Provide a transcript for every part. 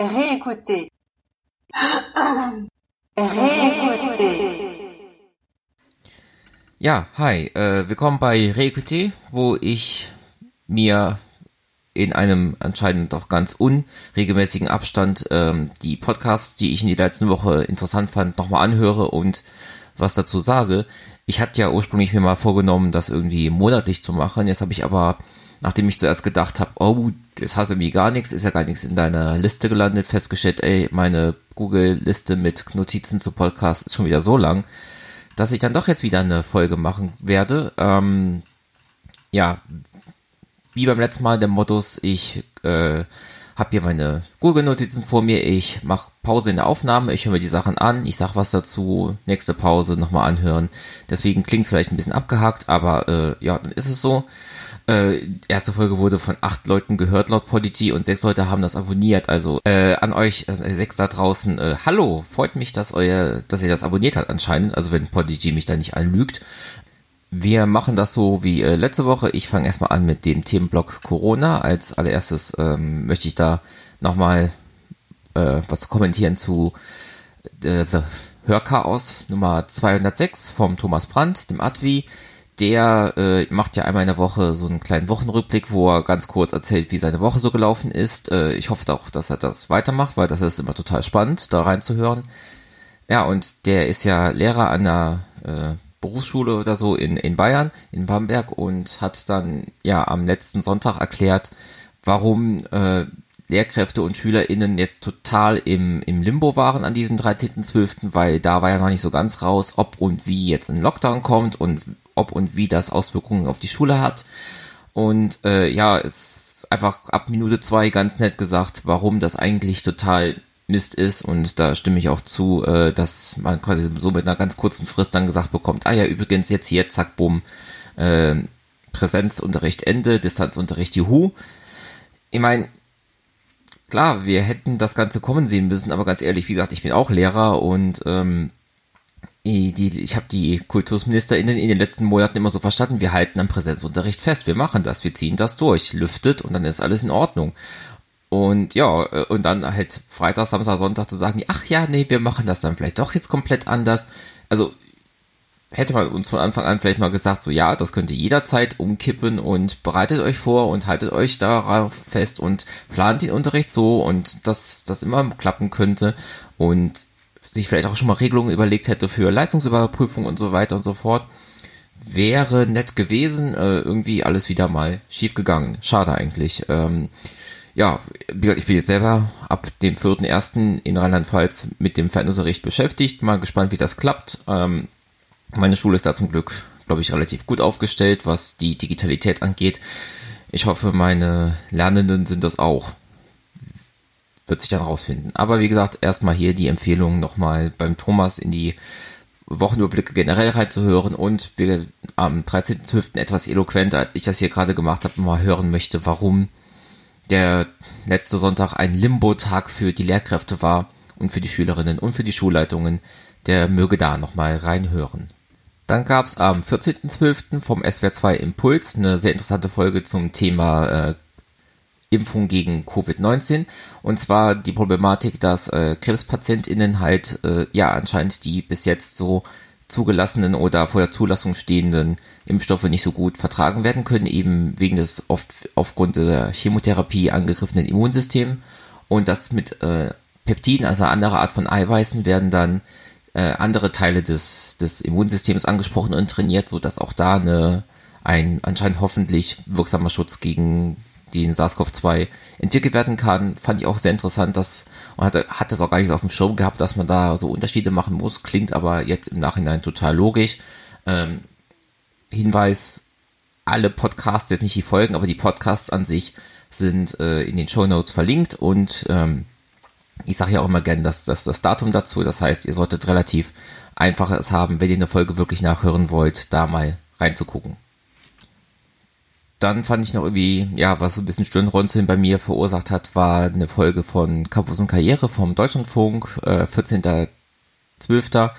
Réécoutez. Réécoutez. Ja, hi, äh, willkommen bei Reequity, wo ich mir in einem anscheinend doch ganz unregelmäßigen Abstand ähm, die Podcasts, die ich in der letzten Woche interessant fand, nochmal anhöre und was dazu sage. Ich hatte ja ursprünglich mir mal vorgenommen, das irgendwie monatlich zu machen. Jetzt habe ich aber, nachdem ich zuerst gedacht habe, oh, das hast du irgendwie gar nichts, ist ja gar nichts in deiner Liste gelandet, festgestellt, ey, meine Google-Liste mit Notizen zu Podcasts ist schon wieder so lang, dass ich dann doch jetzt wieder eine Folge machen werde. Ähm, ja, wie beim letzten Mal der Modus, ich äh, habe hier meine Google-Notizen vor mir, ich mache Pause in der Aufnahme, ich höre mir die Sachen an, ich sag was dazu, nächste Pause nochmal anhören. Deswegen klingt es vielleicht ein bisschen abgehakt, aber äh, ja, dann ist es so. Äh, erste Folge wurde von acht Leuten gehört laut Podigy und sechs Leute haben das abonniert. Also äh, an euch äh, sechs da draußen, äh, hallo, freut mich, dass euer, dass ihr das abonniert habt anscheinend. Also wenn Podigy mich da nicht anlügt. Wir machen das so wie äh, letzte Woche. Ich fange erstmal an mit dem Themenblock Corona. Als allererstes ähm, möchte ich da nochmal äh, was kommentieren zu äh, The Hörchaos Nummer 206 vom Thomas Brandt, dem Advi. Der äh, macht ja einmal in der Woche so einen kleinen Wochenrückblick, wo er ganz kurz erzählt, wie seine Woche so gelaufen ist. Äh, ich hoffe auch, dass er das weitermacht, weil das ist immer total spannend, da reinzuhören. Ja, und der ist ja Lehrer an der äh, Berufsschule oder so in, in Bayern, in Bamberg und hat dann ja am letzten Sonntag erklärt, warum äh, Lehrkräfte und SchülerInnen jetzt total im, im Limbo waren an diesem 13.12., weil da war ja noch nicht so ganz raus, ob und wie jetzt ein Lockdown kommt und ob und wie das Auswirkungen auf die Schule hat. Und äh, ja, es ist einfach ab Minute zwei ganz nett gesagt, warum das eigentlich total Mist ist und da stimme ich auch zu, äh, dass man quasi so mit einer ganz kurzen Frist dann gesagt bekommt, ah ja, übrigens jetzt hier, zack, bumm, äh, Präsenzunterricht Ende, Distanzunterricht Juhu. Ich meine, klar, wir hätten das Ganze kommen sehen müssen, aber ganz ehrlich, wie gesagt, ich bin auch Lehrer und ähm, die, ich habe die KultusministerInnen in den letzten Monaten immer so verstanden, wir halten am Präsenzunterricht fest, wir machen das, wir ziehen das durch, lüftet und dann ist alles in Ordnung. Und ja, äh, und dann halt Freitag, Samstag, Sonntag zu sagen, ach ja, nee, wir machen das dann vielleicht doch jetzt komplett anders. Also hätte man uns von Anfang an vielleicht mal gesagt, so ja, das könnte jederzeit umkippen und bereitet euch vor und haltet euch darauf fest und plant den Unterricht so und dass das immer klappen könnte und sich vielleicht auch schon mal Regelungen überlegt hätte für Leistungsüberprüfung und so weiter und so fort. Wäre nett gewesen, äh, irgendwie alles wieder mal schief gegangen. Schade eigentlich. Ähm, ja, ich bin jetzt selber ab dem 4.1. in Rheinland-Pfalz mit dem Fernunterricht beschäftigt. Mal gespannt, wie das klappt. Ähm, meine Schule ist da zum Glück, glaube ich, relativ gut aufgestellt, was die Digitalität angeht. Ich hoffe, meine Lernenden sind das auch. Wird sich dann rausfinden. Aber wie gesagt, erstmal hier die Empfehlung nochmal beim Thomas in die Wochenüberblicke generell reinzuhören und wir am 13.12. etwas eloquenter, als ich das hier gerade gemacht habe, mal hören möchte, warum der letzte Sonntag ein Limbo-Tag für die Lehrkräfte war und für die Schülerinnen und für die Schulleitungen, der möge da nochmal reinhören. Dann gab es am 14.12. vom SWR2 Impuls eine sehr interessante Folge zum Thema äh, Impfung gegen Covid-19 und zwar die Problematik, dass äh, KrebspatientInnen halt äh, ja anscheinend die bis jetzt so zugelassenen oder vor der Zulassung stehenden Impfstoffe nicht so gut vertragen werden können, eben wegen des oft aufgrund der Chemotherapie angegriffenen Immunsystems. Und das mit äh, Peptiden, also andere Art von Eiweißen, werden dann äh, andere Teile des, des Immunsystems angesprochen und trainiert, sodass auch da eine, ein anscheinend hoffentlich wirksamer Schutz gegen den SARS-CoV-2 entwickelt werden kann, fand ich auch sehr interessant, dass man hatte, hat das auch gar nicht auf dem Schirm gehabt, dass man da so Unterschiede machen muss, klingt aber jetzt im Nachhinein total logisch. Ähm, Hinweis, alle Podcasts, jetzt nicht die Folgen, aber die Podcasts an sich sind äh, in den Show Notes verlinkt und ähm, ich sage ja auch immer gerne dass, dass das Datum dazu, das heißt, ihr solltet relativ einfach es haben, wenn ihr eine Folge wirklich nachhören wollt, da mal reinzugucken dann fand ich noch irgendwie, ja, was so ein bisschen Stirnrunzeln bei mir verursacht hat, war eine Folge von Campus und Karriere vom Deutschlandfunk, äh, 14.12.,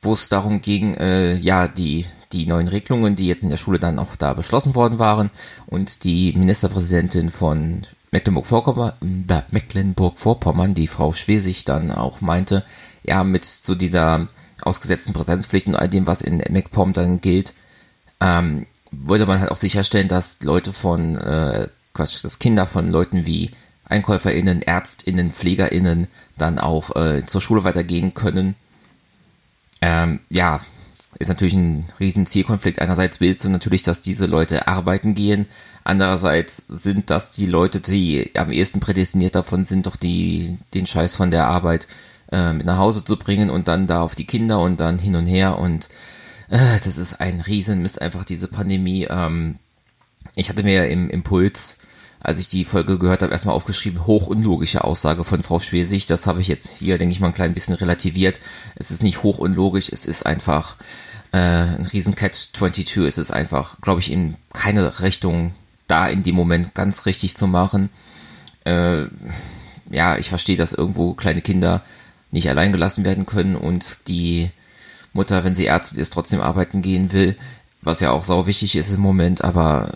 wo es darum ging, äh, ja, die, die neuen Regelungen, die jetzt in der Schule dann auch da beschlossen worden waren und die Ministerpräsidentin von Mecklenburg-Vorpommern, äh, die Frau Schwesig dann auch meinte, ja, mit so dieser ausgesetzten Präsenzpflicht und all dem, was in MacPom dann gilt, ähm, wollte man halt auch sicherstellen, dass Leute von, äh, Quatsch, dass Kinder von Leuten wie EinkäuferInnen, ÄrztInnen, PflegerInnen dann auch äh, zur Schule weitergehen können. Ähm, ja, ist natürlich ein riesen Zielkonflikt. Einerseits willst du natürlich, dass diese Leute arbeiten gehen. Andererseits sind das die Leute, die am ehesten prädestiniert davon sind, doch die, den Scheiß von der Arbeit äh, mit nach Hause zu bringen und dann da auf die Kinder und dann hin und her und äh, das ist ein Riesenmist einfach diese Pandemie. Ähm, ich hatte mir im Impuls, als ich die Folge gehört habe, erstmal aufgeschrieben, hoch unlogische Aussage von Frau Schwesig. Das habe ich jetzt hier, denke ich mal, ein klein bisschen relativiert. Es ist nicht hoch unlogisch, es ist einfach äh, ein riesen Catch-22. Es ist einfach, glaube ich, in keine Richtung da in dem Moment ganz richtig zu machen. Äh, ja, ich verstehe, dass irgendwo kleine Kinder nicht allein gelassen werden können und die Mutter, wenn sie Ärztin ist, trotzdem arbeiten gehen will, was ja auch sau wichtig ist im Moment, aber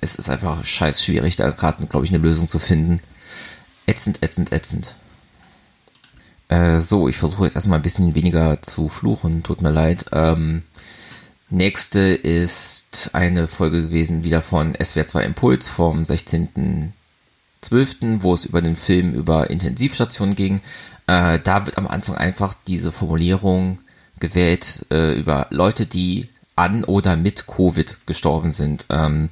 es ist einfach scheiß schwierig, da gerade, glaube ich, eine Lösung zu finden. Ätzend, ätzend, ätzend. Äh, so, ich versuche jetzt erstmal ein bisschen weniger zu fluchen, tut mir leid. Ähm, nächste ist eine Folge gewesen, wieder von SWR 2 Impuls vom 16.12., wo es über den Film über Intensivstationen ging. Äh, da wird am Anfang einfach diese Formulierung gewählt äh, über Leute, die an oder mit Covid gestorben sind. Ähm,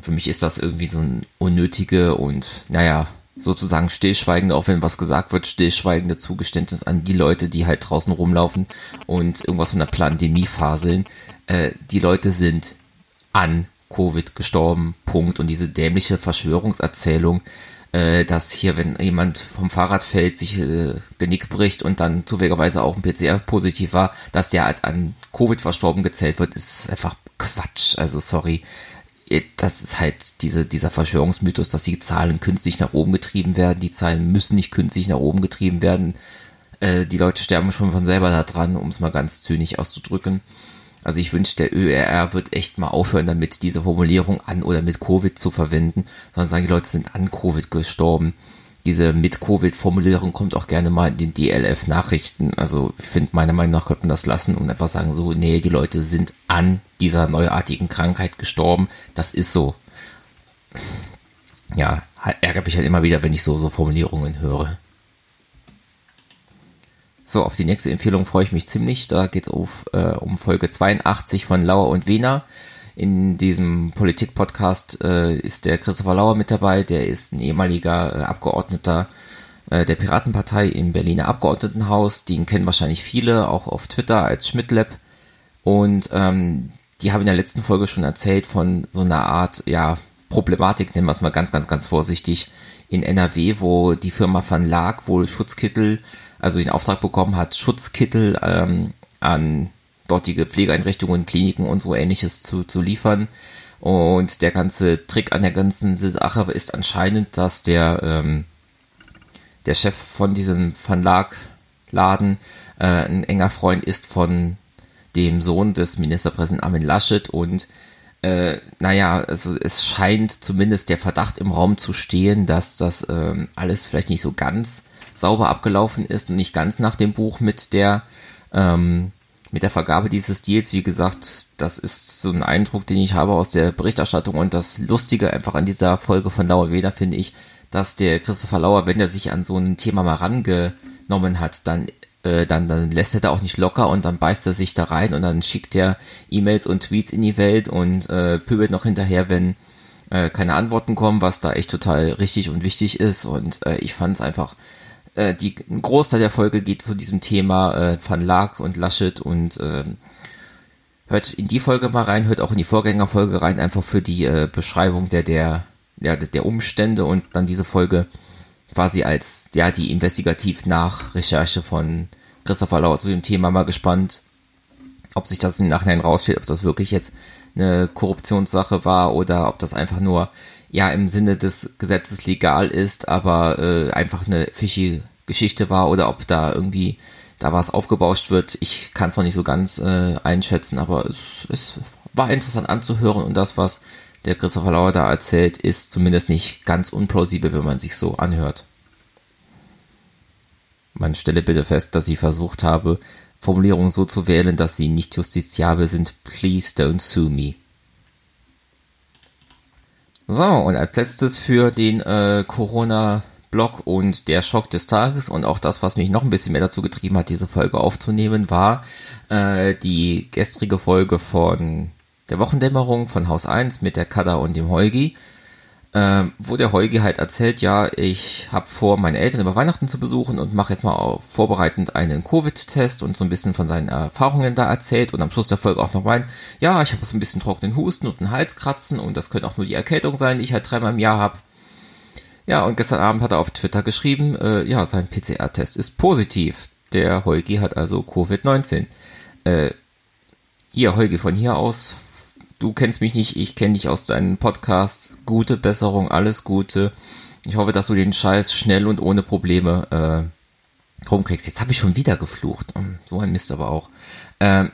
für mich ist das irgendwie so ein unnötige und, naja, sozusagen stillschweigende, auch wenn was gesagt wird, stillschweigende Zugeständnis an die Leute, die halt draußen rumlaufen und irgendwas von der Pandemie faseln. Äh, die Leute sind an Covid gestorben, Punkt. Und diese dämliche Verschwörungserzählung, äh, dass hier, wenn jemand vom Fahrrad fällt, sich äh, Genick bricht und dann zufälligerweise auch ein PCR positiv war, dass der als an Covid verstorben gezählt wird, ist einfach Quatsch. Also sorry. Äh, das ist halt diese, dieser Verschwörungsmythos, dass die Zahlen künstlich nach oben getrieben werden. Die Zahlen müssen nicht künstlich nach oben getrieben werden. Äh, die Leute sterben schon von selber da dran, um es mal ganz zynisch auszudrücken. Also ich wünsche, der ÖRR wird echt mal aufhören damit, diese Formulierung an oder mit Covid zu verwenden, sondern sagen, die Leute sind an Covid gestorben. Diese mit Covid-Formulierung kommt auch gerne mal in den DLF-Nachrichten. Also ich finde, meiner Meinung nach könnte man das lassen und einfach sagen so, nee, die Leute sind an dieser neuartigen Krankheit gestorben. Das ist so. Ja, ärgert mich halt immer wieder, wenn ich so, so Formulierungen höre. So, auf die nächste Empfehlung freue ich mich ziemlich. Da geht es äh, um Folge 82 von Lauer und Wiener. In diesem Politik-Podcast äh, ist der Christopher Lauer mit dabei. Der ist ein ehemaliger äh, Abgeordneter äh, der Piratenpartei im Berliner Abgeordnetenhaus. Den kennen wahrscheinlich viele, auch auf Twitter als Schmidtlab. Und ähm, die haben in der letzten Folge schon erzählt von so einer Art, ja, Problematik, nennen wir es mal ganz, ganz, ganz vorsichtig, in NRW, wo die Firma Van Laak wohl Schutzkittel also den Auftrag bekommen hat, Schutzkittel ähm, an dortige Pflegeeinrichtungen, Kliniken und so ähnliches zu, zu liefern. Und der ganze Trick an der ganzen Sache ist anscheinend, dass der, ähm, der Chef von diesem Verlag-Laden äh, ein enger Freund ist von dem Sohn des Ministerpräsidenten Armin Laschet und äh, naja, also es scheint zumindest der Verdacht im Raum zu stehen, dass das ähm, alles vielleicht nicht so ganz sauber abgelaufen ist und nicht ganz nach dem Buch mit der ähm, mit der Vergabe dieses Deals, wie gesagt, das ist so ein Eindruck, den ich habe aus der Berichterstattung und das Lustige einfach an dieser Folge von Lauer Weder finde ich, dass der Christopher Lauer, wenn er sich an so ein Thema mal rangenommen hat, dann äh, dann, dann lässt er da auch nicht locker und dann beißt er sich da rein und dann schickt er E-Mails und Tweets in die Welt und äh, pöbelt noch hinterher, wenn äh, keine Antworten kommen, was da echt total richtig und wichtig ist. Und äh, ich fand es einfach äh, die, ein Großteil der Folge geht zu diesem Thema äh, Van Laak und Laschet und äh, hört in die Folge mal rein, hört auch in die Vorgängerfolge rein, einfach für die äh, Beschreibung der, der, ja, der Umstände und dann diese Folge quasi als, ja, die Investigativ-Nachrecherche von Christopher Lauer zu dem Thema mal gespannt, ob sich das im Nachhinein rausstellt, ob das wirklich jetzt eine Korruptionssache war oder ob das einfach nur ja im Sinne des Gesetzes legal ist, aber äh, einfach eine fishy Geschichte war oder ob da irgendwie da was aufgebauscht wird. Ich kann es noch nicht so ganz äh, einschätzen, aber es, es war interessant anzuhören und das, was der Christopher Lauer da erzählt, ist zumindest nicht ganz unplausibel, wenn man sich so anhört. Man stelle bitte fest, dass ich versucht habe, Formulierungen so zu wählen, dass sie nicht justiziabel sind. Please don't sue me. So, und als letztes für den äh, Corona-Blog und der Schock des Tages und auch das, was mich noch ein bisschen mehr dazu getrieben hat, diese Folge aufzunehmen, war äh, die gestrige Folge von der Wochendämmerung von Haus 1 mit der Kada und dem Heugi äh, wo der Heuge halt erzählt, ja, ich habe vor, meine Eltern über Weihnachten zu besuchen und mache jetzt mal auf, vorbereitend einen Covid-Test und so ein bisschen von seinen Erfahrungen da erzählt und am Schluss der Folge auch noch meint, ja, ich habe so ein bisschen trockenen Husten und einen Halskratzen und das könnte auch nur die Erkältung sein, die ich halt dreimal im Jahr habe. Ja, und gestern Abend hat er auf Twitter geschrieben, äh, ja, sein PCR-Test ist positiv. Der Heugi hat also Covid-19. Äh, hier, Heugi, von hier aus du kennst mich nicht, ich kenne dich aus deinen Podcasts. Gute Besserung, alles Gute. Ich hoffe, dass du den Scheiß schnell und ohne Probleme äh, rumkriegst. Jetzt habe ich schon wieder geflucht. Hm, so ein Mist aber auch. Ähm,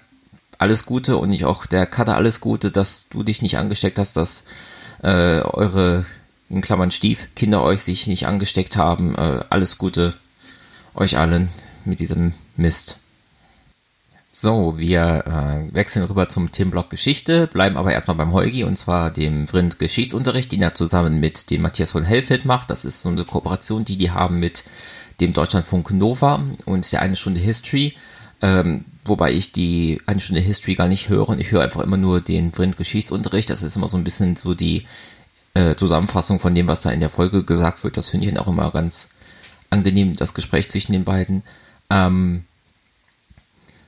alles Gute und ich auch der Kater alles Gute, dass du dich nicht angesteckt hast, dass äh, eure, in Klammern Stief, Kinder euch sich nicht angesteckt haben. Äh, alles Gute euch allen mit diesem Mist. So, wir äh, wechseln rüber zum Themenblock Geschichte, bleiben aber erstmal beim Heugi und zwar dem Vrind Geschichtsunterricht, den er zusammen mit dem Matthias von Hellfeld macht. Das ist so eine Kooperation, die die haben mit dem Deutschlandfunk Nova und der eine Stunde History. Ähm, wobei ich die eine Stunde History gar nicht höre und ich höre einfach immer nur den Vrind Geschichtsunterricht. Das ist immer so ein bisschen so die äh, Zusammenfassung von dem, was da in der Folge gesagt wird. Das finde ich dann auch immer ganz angenehm, das Gespräch zwischen den beiden. Ähm,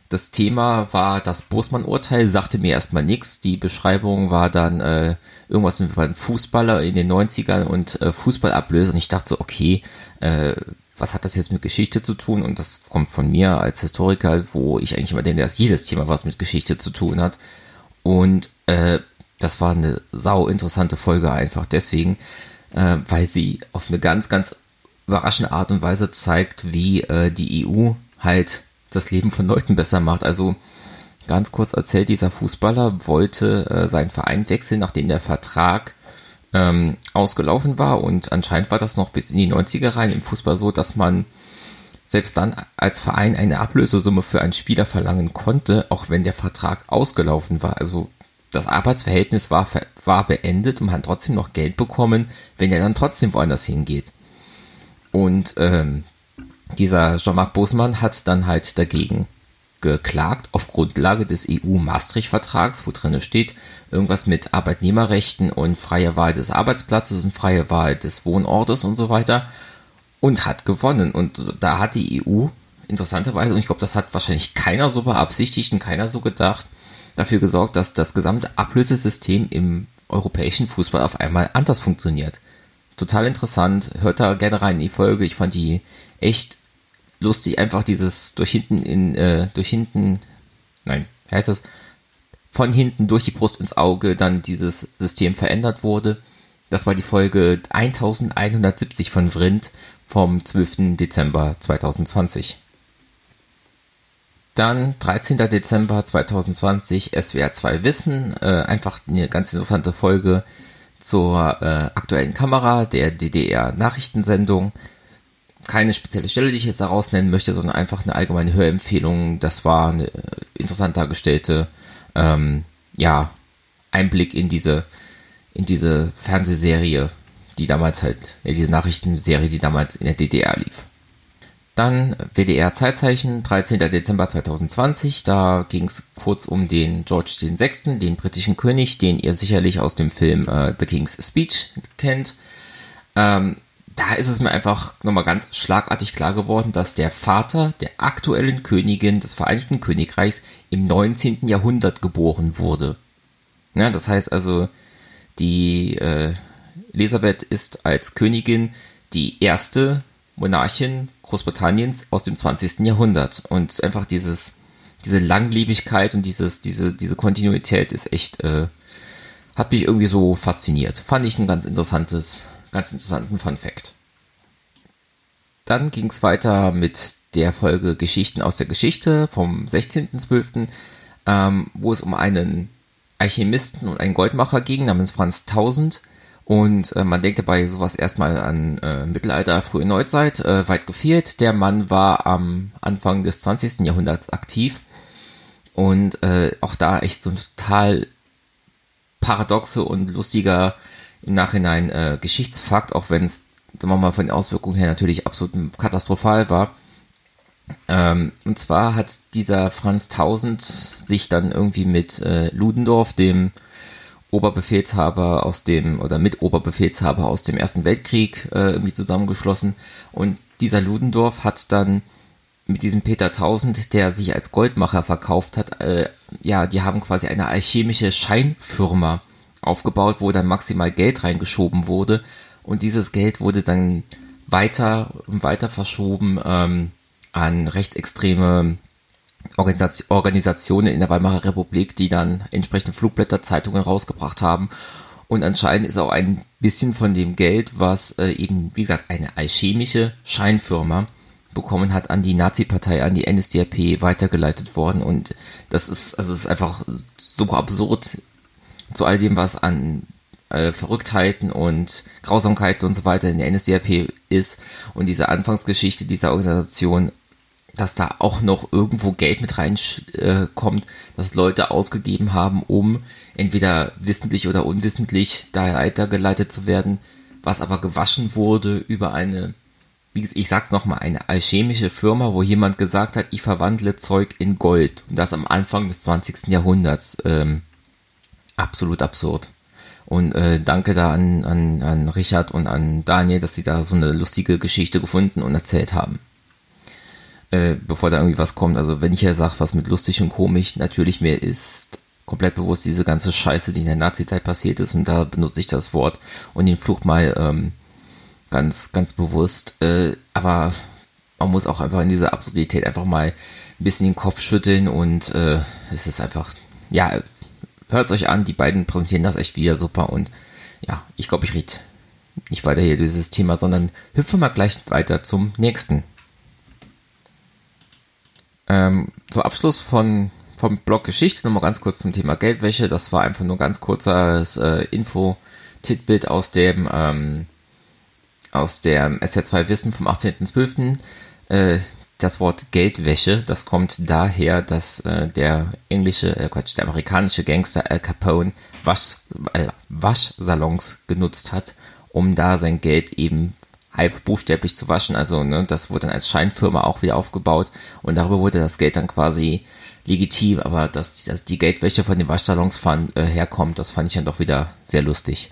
das Thema war das Bosmann-Urteil, sagte mir erstmal nichts. Die Beschreibung war dann äh, irgendwas mit einem Fußballer in den 90ern und äh, Fußballablöse. Und ich dachte so, okay, äh, was hat das jetzt mit Geschichte zu tun? Und das kommt von mir als Historiker, wo ich eigentlich immer denke, dass jedes Thema was mit Geschichte zu tun hat. Und äh, das war eine sau interessante Folge einfach deswegen, äh, weil sie auf eine ganz, ganz überraschende Art und Weise zeigt, wie äh, die EU halt das Leben von Leuten besser macht. Also ganz kurz erzählt, dieser Fußballer wollte äh, seinen Verein wechseln, nachdem der Vertrag ähm, ausgelaufen war und anscheinend war das noch bis in die 90er rein im Fußball so, dass man selbst dann als Verein eine Ablösesumme für einen Spieler verlangen konnte, auch wenn der Vertrag ausgelaufen war. Also das Arbeitsverhältnis war, war beendet und man hat trotzdem noch Geld bekommen, wenn er dann trotzdem woanders hingeht. Und ähm, dieser Jean-Marc Bosmann hat dann halt dagegen geklagt auf Grundlage des EU-Maastricht-Vertrags, wo drin steht, irgendwas mit Arbeitnehmerrechten und freie Wahl des Arbeitsplatzes und freie Wahl des Wohnortes und so weiter und hat gewonnen. Und da hat die EU interessanterweise, und ich glaube, das hat wahrscheinlich keiner so beabsichtigt und keiner so gedacht, dafür gesorgt, dass das gesamte Ablösesystem im europäischen Fußball auf einmal anders funktioniert. Total interessant, hört da gerne rein in die Folge. Ich fand die echt lustig, einfach dieses durch hinten in, äh, durch hinten, nein, heißt das, von hinten durch die Brust ins Auge dann dieses System verändert wurde. Das war die Folge 1170 von Vrind vom 12. Dezember 2020. Dann 13. Dezember 2020 SWR 2 Wissen, äh, einfach eine ganz interessante Folge zur äh, aktuellen Kamera der DDR Nachrichtensendung keine spezielle Stelle, die ich jetzt daraus nennen möchte, sondern einfach eine allgemeine Hörempfehlung. Das war eine äh, interessant dargestellte, ähm, ja, Einblick in diese, in diese Fernsehserie, die damals halt, ja, diese Nachrichtenserie, die damals in der DDR lief. Dann WDR Zeitzeichen, 13. Dezember 2020. Da ging es kurz um den George VI., den britischen König, den ihr sicherlich aus dem Film äh, The King's Speech kennt. Ähm, da ist es mir einfach nochmal ganz schlagartig klar geworden, dass der Vater der aktuellen Königin des Vereinigten Königreichs im 19. Jahrhundert geboren wurde. Ja, das heißt also, die äh, Elisabeth ist als Königin die erste Monarchin Großbritanniens aus dem 20. Jahrhundert. Und einfach dieses, diese Langlebigkeit und dieses, diese, diese Kontinuität ist echt, äh, hat mich irgendwie so fasziniert. Fand ich ein ganz interessantes ganz interessanten Fun Fact. Dann ging es weiter mit der Folge Geschichten aus der Geschichte vom 16.12., ähm, wo es um einen Alchemisten und einen Goldmacher ging, namens Franz Tausend. Und äh, man denkt dabei sowas erstmal an äh, Mittelalter, frühe Neuzeit, äh, weit gefehlt. Der Mann war am Anfang des 20. Jahrhunderts aktiv und äh, auch da echt so ein total paradoxe und lustiger im Nachhinein äh, Geschichtsfakt, auch wenn es, sagen wir mal, von den Auswirkungen her natürlich absolut katastrophal war. Ähm, und zwar hat dieser Franz Tausend sich dann irgendwie mit äh, Ludendorff, dem Oberbefehlshaber aus dem, oder mit Oberbefehlshaber aus dem Ersten Weltkrieg äh, irgendwie zusammengeschlossen. Und dieser Ludendorff hat dann mit diesem Peter Tausend, der sich als Goldmacher verkauft hat, äh, ja, die haben quasi eine alchemische Scheinfirma aufgebaut, wo dann maximal Geld reingeschoben wurde. Und dieses Geld wurde dann weiter und weiter verschoben ähm, an rechtsextreme Organisationen in der Weimarer Republik, die dann entsprechende Flugblätterzeitungen rausgebracht haben. Und anscheinend ist auch ein bisschen von dem Geld, was äh, eben, wie gesagt, eine alchemische Scheinfirma bekommen hat, an die Nazi-Partei, an die NSDAP weitergeleitet worden. Und das ist, also es ist einfach so absurd zu all dem, was an äh, Verrücktheiten und Grausamkeiten und so weiter in der NSDAP ist. Und diese Anfangsgeschichte dieser Organisation dass da auch noch irgendwo Geld mit reinkommt, äh, dass Leute ausgegeben haben, um entweder wissentlich oder unwissentlich da weitergeleitet zu werden, was aber gewaschen wurde über eine, wie ich sag's nochmal, eine alchemische Firma, wo jemand gesagt hat, ich verwandle Zeug in Gold. Und das am Anfang des 20. Jahrhunderts. Ähm, absolut absurd. Und äh, danke da an, an, an Richard und an Daniel, dass sie da so eine lustige Geschichte gefunden und erzählt haben äh, bevor da irgendwie was kommt. Also wenn ich ja sage, was mit lustig und komisch, natürlich mir ist komplett bewusst diese ganze Scheiße, die in der Nazi-Zeit passiert ist und da benutze ich das Wort und den Fluch mal ähm, ganz, ganz bewusst. Äh, aber man muss auch einfach in dieser Absurdität einfach mal ein bisschen den Kopf schütteln und äh, es ist einfach, ja, hört es euch an, die beiden präsentieren das echt wieder super und ja, ich glaube, ich rede nicht weiter hier dieses Thema, sondern hüpfe mal gleich weiter zum nächsten. Ähm, zum Abschluss von vom Blog Geschichte nochmal ganz kurz zum Thema Geldwäsche. Das war einfach nur ganz kurzes äh, Info-Titbild aus dem ähm, aus der SR2 Wissen vom 18.12. Äh, das Wort Geldwäsche, das kommt daher, dass äh, der englische, äh Quatsch, der amerikanische Gangster Al Capone Wasch, äh, Waschsalons genutzt hat, um da sein Geld eben halb buchstäblich zu waschen. Also ne, das wurde dann als Scheinfirma auch wieder aufgebaut und darüber wurde das Geld dann quasi legitim, aber dass die, dass die Geldwäsche von den Waschsalons fand, äh, herkommt, das fand ich dann doch wieder sehr lustig.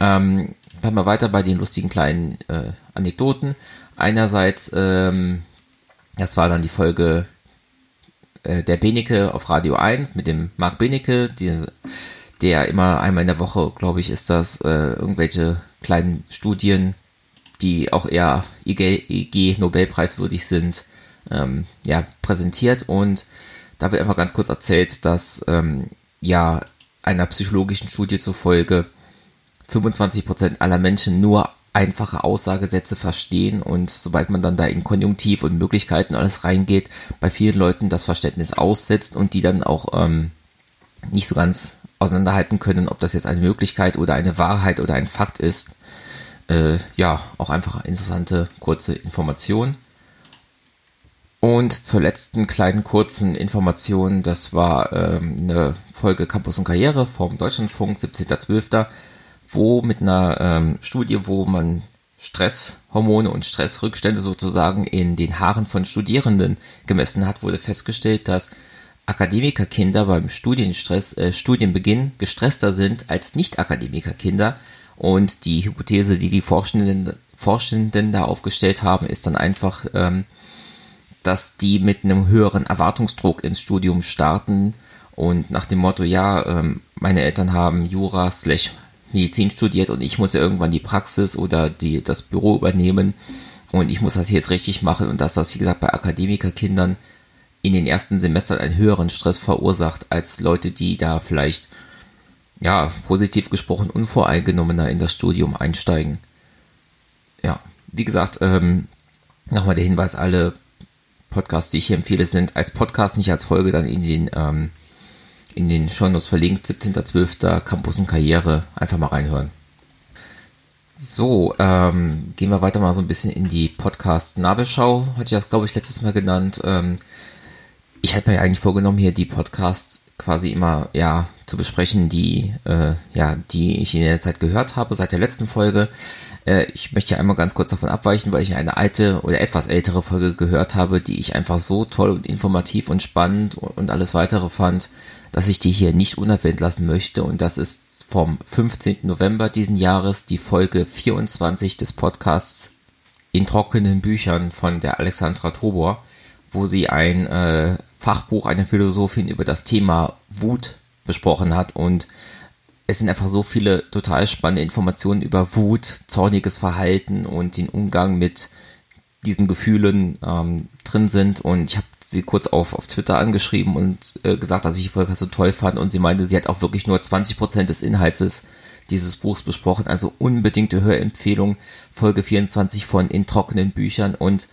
Ähm, bleiben wir weiter bei den lustigen kleinen äh, Anekdoten. Einerseits, ähm, das war dann die Folge äh, der Benecke auf Radio 1 mit dem Marc Benecke, die, der immer einmal in der Woche, glaube ich, ist das, äh, irgendwelche kleinen Studien die auch eher IG, Nobelpreiswürdig sind, ähm, ja, präsentiert. Und da wird einfach ganz kurz erzählt, dass ähm, ja einer psychologischen Studie zufolge 25% aller Menschen nur einfache Aussagesätze verstehen und sobald man dann da in Konjunktiv und Möglichkeiten alles reingeht, bei vielen Leuten das Verständnis aussetzt und die dann auch ähm, nicht so ganz auseinanderhalten können, ob das jetzt eine Möglichkeit oder eine Wahrheit oder ein Fakt ist äh, ja, auch einfach interessante kurze Information. Und zur letzten kleinen kurzen Information, das war ähm, eine Folge Campus und Karriere vom Deutschlandfunk, 17.12., wo mit einer ähm, Studie, wo man Stresshormone und Stressrückstände sozusagen in den Haaren von Studierenden gemessen hat, wurde festgestellt, dass Akademikerkinder beim Studienstress, äh, Studienbeginn gestresster sind als Nicht-Akademikerkinder. Und die Hypothese, die die Forschenden, Forschenden da aufgestellt haben, ist dann einfach, ähm, dass die mit einem höheren Erwartungsdruck ins Studium starten und nach dem Motto, ja, ähm, meine Eltern haben Jura slash Medizin studiert und ich muss ja irgendwann die Praxis oder die, das Büro übernehmen und ich muss das jetzt richtig machen und dass das, wie gesagt, bei Akademikerkindern in den ersten Semestern einen höheren Stress verursacht als Leute, die da vielleicht ja, positiv gesprochen, unvoreingenommener in das Studium einsteigen. Ja, wie gesagt, ähm, nochmal der Hinweis, alle Podcasts, die ich hier empfehle, sind als Podcast, nicht als Folge, dann in den, ähm, in den Shownotes verlinkt. 17.12. Campus und Karriere. Einfach mal reinhören. So, ähm, gehen wir weiter mal so ein bisschen in die Podcast-Nabelschau. Hatte ich das, glaube ich, letztes Mal genannt. Ähm, ich hatte mir ja eigentlich vorgenommen, hier die Podcasts quasi immer, ja, zu besprechen, die, äh, ja, die ich in der Zeit gehört habe, seit der letzten Folge. Äh, ich möchte einmal ganz kurz davon abweichen, weil ich eine alte oder etwas ältere Folge gehört habe, die ich einfach so toll und informativ und spannend und alles weitere fand, dass ich die hier nicht unerwähnt lassen möchte. Und das ist vom 15. November diesen Jahres die Folge 24 des Podcasts in trockenen Büchern von der Alexandra Tobor, wo sie ein äh, Fachbuch einer Philosophin über das Thema Wut besprochen hat. Und es sind einfach so viele total spannende Informationen über Wut, zorniges Verhalten und den Umgang mit diesen Gefühlen ähm, drin sind. Und ich habe sie kurz auf, auf Twitter angeschrieben und äh, gesagt, dass ich die Folge so toll fand. Und sie meinte, sie hat auch wirklich nur 20% des Inhalts dieses Buchs besprochen, also unbedingte Hörempfehlung, Folge 24 von In trockenen Büchern und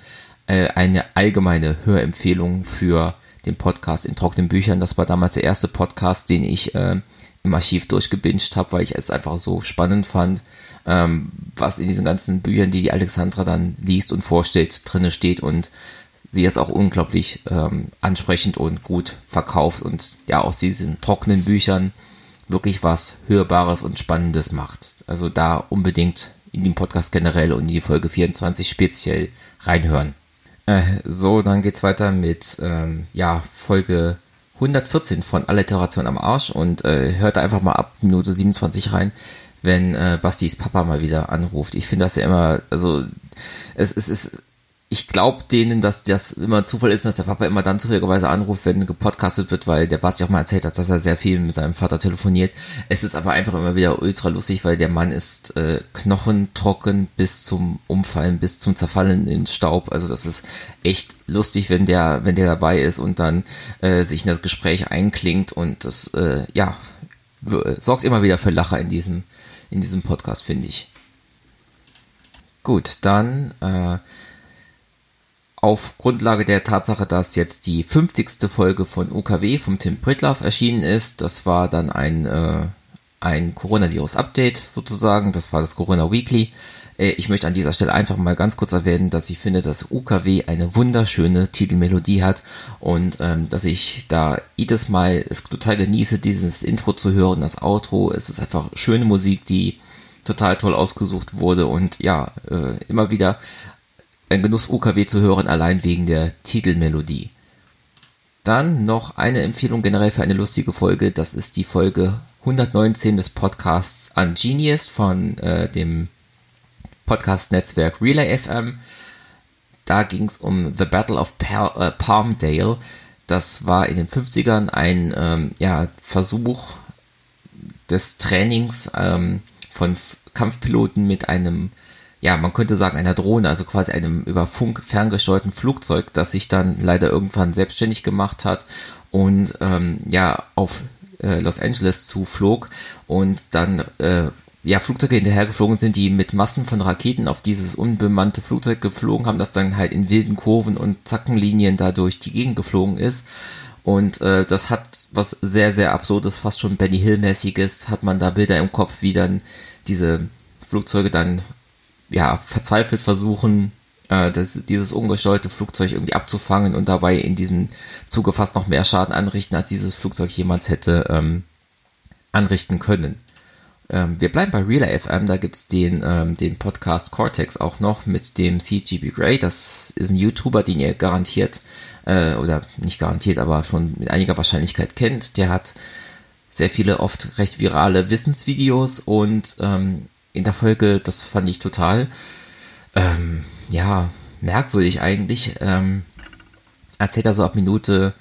äh, eine allgemeine Hörempfehlung für den Podcast In trockenen Büchern. Das war damals der erste Podcast, den ich äh, im Archiv durchgebinged habe, weil ich es einfach so spannend fand, ähm, was in diesen ganzen Büchern, die die Alexandra dann liest und vorstellt, drinne steht und sie es auch unglaublich ähm, ansprechend und gut verkauft und ja aus diesen trockenen Büchern wirklich was Hörbares und Spannendes macht. Also da unbedingt in den Podcast generell und in die Folge 24 speziell reinhören. Äh, so, dann geht's weiter mit ähm, ja Folge 114 von Alliteration am Arsch und äh, hört einfach mal ab Minute 27 rein, wenn äh, Bastis Papa mal wieder anruft. Ich finde das ja immer, also es, es ist ich glaube denen, dass das immer Zufall ist, dass der Papa immer dann zufälligerweise anruft, wenn gepodcastet wird, weil der Basti auch mal erzählt hat, dass er sehr viel mit seinem Vater telefoniert. Es ist aber einfach immer wieder ultra lustig, weil der Mann ist äh, knochentrocken bis zum Umfallen, bis zum Zerfallen in Staub. Also das ist echt lustig, wenn der, wenn der dabei ist und dann äh, sich in das Gespräch einklingt und das, äh, ja, sorgt immer wieder für Lacher in diesem, in diesem Podcast, finde ich. Gut, dann äh, auf Grundlage der Tatsache, dass jetzt die 50. Folge von UKW vom Tim Pritloff erschienen ist, das war dann ein, äh, ein Coronavirus-Update sozusagen, das war das Corona Weekly. Äh, ich möchte an dieser Stelle einfach mal ganz kurz erwähnen, dass ich finde, dass UKW eine wunderschöne Titelmelodie hat und ähm, dass ich da jedes Mal es total genieße, dieses Intro zu hören, das Outro. Es ist einfach schöne Musik, die total toll ausgesucht wurde und ja, äh, immer wieder ein Genuss UKW zu hören, allein wegen der Titelmelodie. Dann noch eine Empfehlung generell für eine lustige Folge. Das ist die Folge 119 des Podcasts Ungenius von äh, dem Podcast-Netzwerk Relay FM. Da ging es um The Battle of Pal äh, Palmdale. Das war in den 50ern ein ähm, ja, Versuch des Trainings ähm, von Kampfpiloten mit einem ja, man könnte sagen, einer Drohne, also quasi einem über Funk ferngesteuerten Flugzeug, das sich dann leider irgendwann selbstständig gemacht hat und ähm, ja auf äh, Los Angeles zuflog und dann äh, ja, Flugzeuge hinterhergeflogen sind, die mit Massen von Raketen auf dieses unbemannte Flugzeug geflogen haben, das dann halt in wilden Kurven und Zackenlinien da durch die Gegend geflogen ist. Und äh, das hat was sehr, sehr absurdes, fast schon Benny Hill-mäßiges, hat man da Bilder im Kopf, wie dann diese Flugzeuge dann ja, verzweifelt versuchen, äh, das, dieses ungesteuerte Flugzeug irgendwie abzufangen und dabei in diesem Zuge fast noch mehr Schaden anrichten, als dieses Flugzeug jemals hätte ähm, anrichten können. Ähm, wir bleiben bei Relay FM, da gibt's den, ähm, den Podcast Cortex auch noch mit dem CGB Grey. Das ist ein YouTuber, den ihr garantiert, äh, oder nicht garantiert, aber schon mit einiger Wahrscheinlichkeit kennt. Der hat sehr viele oft recht virale Wissensvideos und ähm, in der Folge, das fand ich total, ähm, ja, merkwürdig eigentlich. Ähm, erzählt er so ab Minute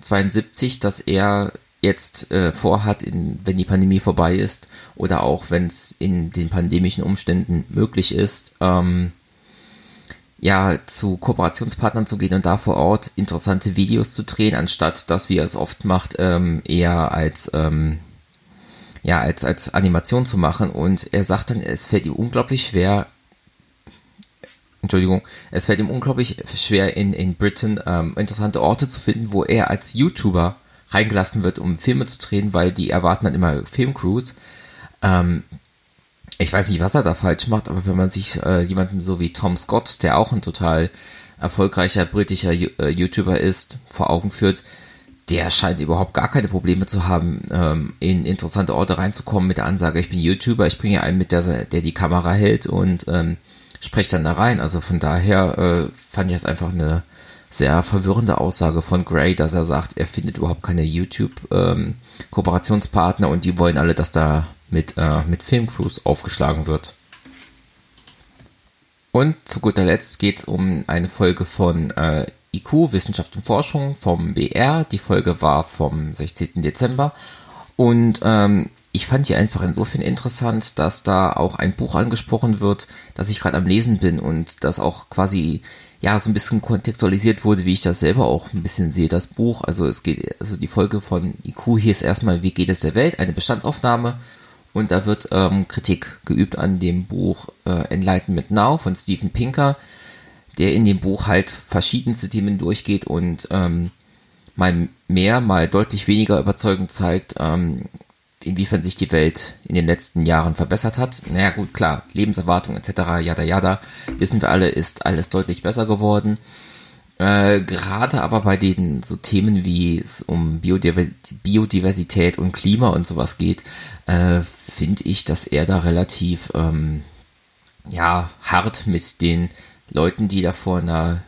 72, dass er jetzt äh, vorhat, in, wenn die Pandemie vorbei ist oder auch wenn es in den pandemischen Umständen möglich ist, ähm, ja, zu Kooperationspartnern zu gehen und da vor Ort interessante Videos zu drehen, anstatt dass wie er es oft macht, ähm, eher als ähm, ja, als, als Animation zu machen. Und er sagt dann, es fällt ihm unglaublich schwer, Entschuldigung, es fällt ihm unglaublich schwer in, in Britain ähm, interessante Orte zu finden, wo er als YouTuber reingelassen wird, um Filme zu drehen, weil die erwarten dann immer Filmcrews. Ähm, ich weiß nicht, was er da falsch macht, aber wenn man sich äh, jemanden so wie Tom Scott, der auch ein total erfolgreicher britischer äh, YouTuber ist, vor Augen führt, der scheint überhaupt gar keine Probleme zu haben, ähm, in interessante Orte reinzukommen mit der Ansage, ich bin YouTuber, ich bringe einen mit, der, der die Kamera hält und ähm, spreche dann da rein. Also von daher äh, fand ich das einfach eine sehr verwirrende Aussage von Gray, dass er sagt, er findet überhaupt keine YouTube-Kooperationspartner ähm, und die wollen alle, dass da mit, äh, mit Filmcrews aufgeschlagen wird. Und zu guter Letzt geht es um eine Folge von äh, IQ, Wissenschaft und Forschung vom BR. Die Folge war vom 16. Dezember. Und ähm, ich fand die einfach insofern interessant, dass da auch ein Buch angesprochen wird, das ich gerade am Lesen bin und das auch quasi ja so ein bisschen kontextualisiert wurde, wie ich das selber auch ein bisschen sehe, das Buch. Also es geht, also die Folge von IQ hier ist erstmal, wie geht es der Welt? Eine Bestandsaufnahme. Und da wird ähm, Kritik geübt an dem Buch äh, Enlightenment Now von Steven Pinker, der in dem Buch halt verschiedenste Themen durchgeht und ähm, mal mehr, mal deutlich weniger überzeugend zeigt, ähm, inwiefern sich die Welt in den letzten Jahren verbessert hat. Naja gut, klar, Lebenserwartung etc., yada yada, wissen wir alle, ist alles deutlich besser geworden. Äh, gerade aber bei den so Themen wie es um Biodiversität und Klima und sowas geht, äh, finde ich, dass er da relativ ähm, ja hart mit den Leuten, die da vor einer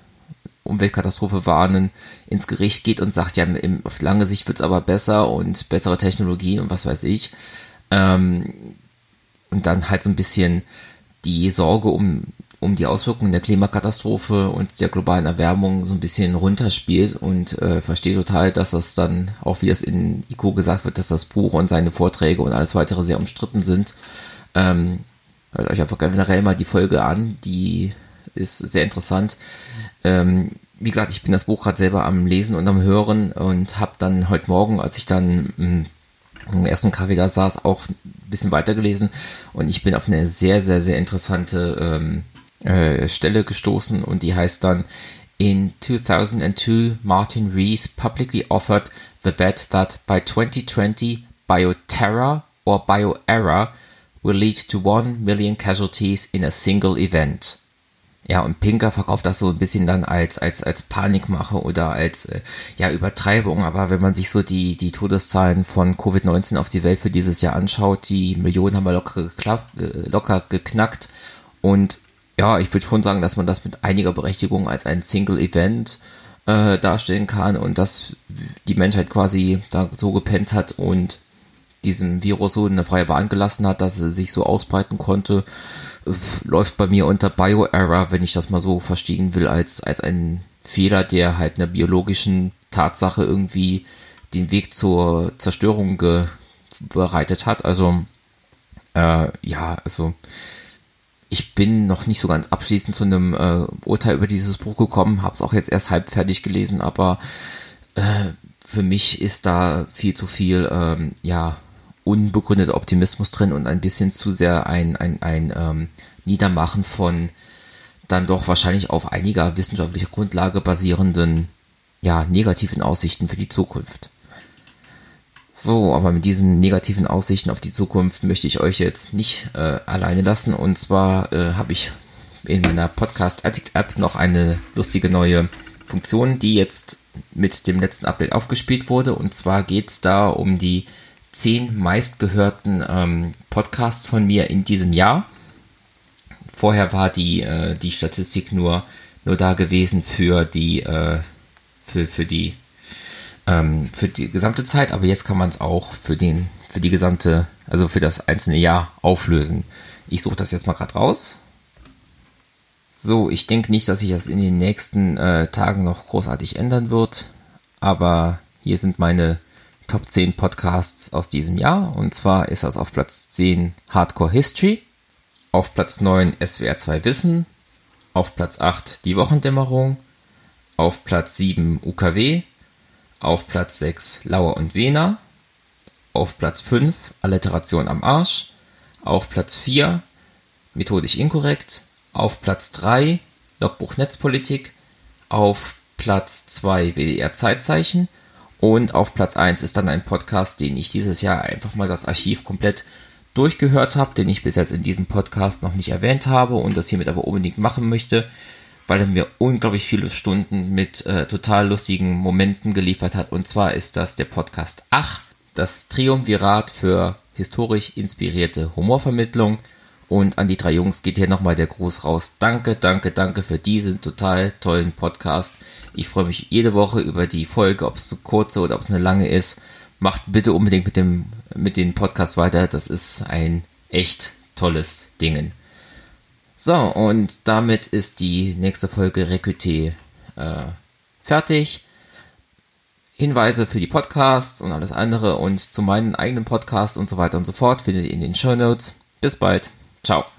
Umweltkatastrophe warnen, ins Gericht geht und sagt, ja, auf lange Sicht wird es aber besser und bessere Technologien und was weiß ich. Ähm, und dann halt so ein bisschen die Sorge um, um die Auswirkungen der Klimakatastrophe und der globalen Erwärmung so ein bisschen runterspielt und äh, verstehe total, dass das dann, auch wie es in ICO gesagt wird, dass das Buch und seine Vorträge und alles weitere sehr umstritten sind. Ähm, hört euch einfach generell mal die Folge an, die ist sehr interessant. Ähm, wie gesagt, ich bin das Buch gerade selber am Lesen und am Hören und habe dann heute Morgen, als ich dann hm, im ersten Kaffee da saß, auch ein bisschen weitergelesen und ich bin auf eine sehr, sehr, sehr interessante ähm, äh, Stelle gestoßen und die heißt dann In 2002, Martin Rees publicly offered the bet that by 2020, bioterror or bioerror will lead to 1 million casualties in a single event. Ja, und Pinker verkauft das so ein bisschen dann als, als, als Panikmache oder als äh, ja, Übertreibung. Aber wenn man sich so die, die Todeszahlen von Covid-19 auf die Welt für dieses Jahr anschaut, die Millionen haben wir locker, geklappt, äh, locker geknackt. Und ja, ich würde schon sagen, dass man das mit einiger Berechtigung als ein Single Event äh, darstellen kann und dass die Menschheit quasi da so gepennt hat und diesem Virus so eine freie Bahn gelassen hat, dass er sich so ausbreiten konnte läuft bei mir unter Bioerror, wenn ich das mal so verstehen will, als, als ein Fehler, der halt einer biologischen Tatsache irgendwie den Weg zur Zerstörung bereitet hat. Also, äh, ja, also ich bin noch nicht so ganz abschließend zu einem äh, Urteil über dieses Buch gekommen, habe es auch jetzt erst halb fertig gelesen, aber äh, für mich ist da viel zu viel, ähm, ja, unbegründeter Optimismus drin und ein bisschen zu sehr ein, ein, ein ähm, Niedermachen von dann doch wahrscheinlich auf einiger wissenschaftlicher Grundlage basierenden ja, negativen Aussichten für die Zukunft. So, aber mit diesen negativen Aussichten auf die Zukunft möchte ich euch jetzt nicht äh, alleine lassen. Und zwar äh, habe ich in meiner Podcast Addict App noch eine lustige neue Funktion, die jetzt mit dem letzten Update aufgespielt wurde. Und zwar geht es da um die zehn meistgehörten ähm, Podcasts von mir in diesem Jahr. Vorher war die, äh, die Statistik nur, nur da gewesen für die, äh, für, für die, ähm, für die gesamte Zeit, aber jetzt kann man es auch für den, für die gesamte, also für das einzelne Jahr auflösen. Ich suche das jetzt mal gerade raus. So, ich denke nicht, dass sich das in den nächsten äh, Tagen noch großartig ändern wird, aber hier sind meine Top 10 Podcasts aus diesem Jahr. Und zwar ist das auf Platz 10 Hardcore History, auf Platz 9 SWR 2 Wissen, auf Platz 8 Die Wochendämmerung, auf Platz 7 UKW, auf Platz 6 Lauer und Wena, auf Platz 5 Alliteration am Arsch, auf Platz 4 Methodisch inkorrekt, auf Platz 3 Logbuch Netzpolitik, auf Platz 2 WDR Zeitzeichen und auf Platz 1 ist dann ein Podcast, den ich dieses Jahr einfach mal das Archiv komplett durchgehört habe, den ich bis jetzt in diesem Podcast noch nicht erwähnt habe und das hiermit aber unbedingt machen möchte, weil er mir unglaublich viele Stunden mit äh, total lustigen Momenten geliefert hat. Und zwar ist das der Podcast Ach, das Triumvirat für historisch inspirierte Humorvermittlung. Und an die drei Jungs geht hier nochmal der Gruß raus. Danke, danke, danke für diesen total tollen Podcast. Ich freue mich jede Woche über die Folge, ob es eine kurze oder ob es eine lange ist. Macht bitte unbedingt mit dem, mit den Podcast weiter. Das ist ein echt tolles Dingen. So, und damit ist die nächste Folge Recruté äh, fertig. Hinweise für die Podcasts und alles andere und zu meinen eigenen Podcasts und so weiter und so fort findet ihr in den Show Notes. Bis bald. Chao.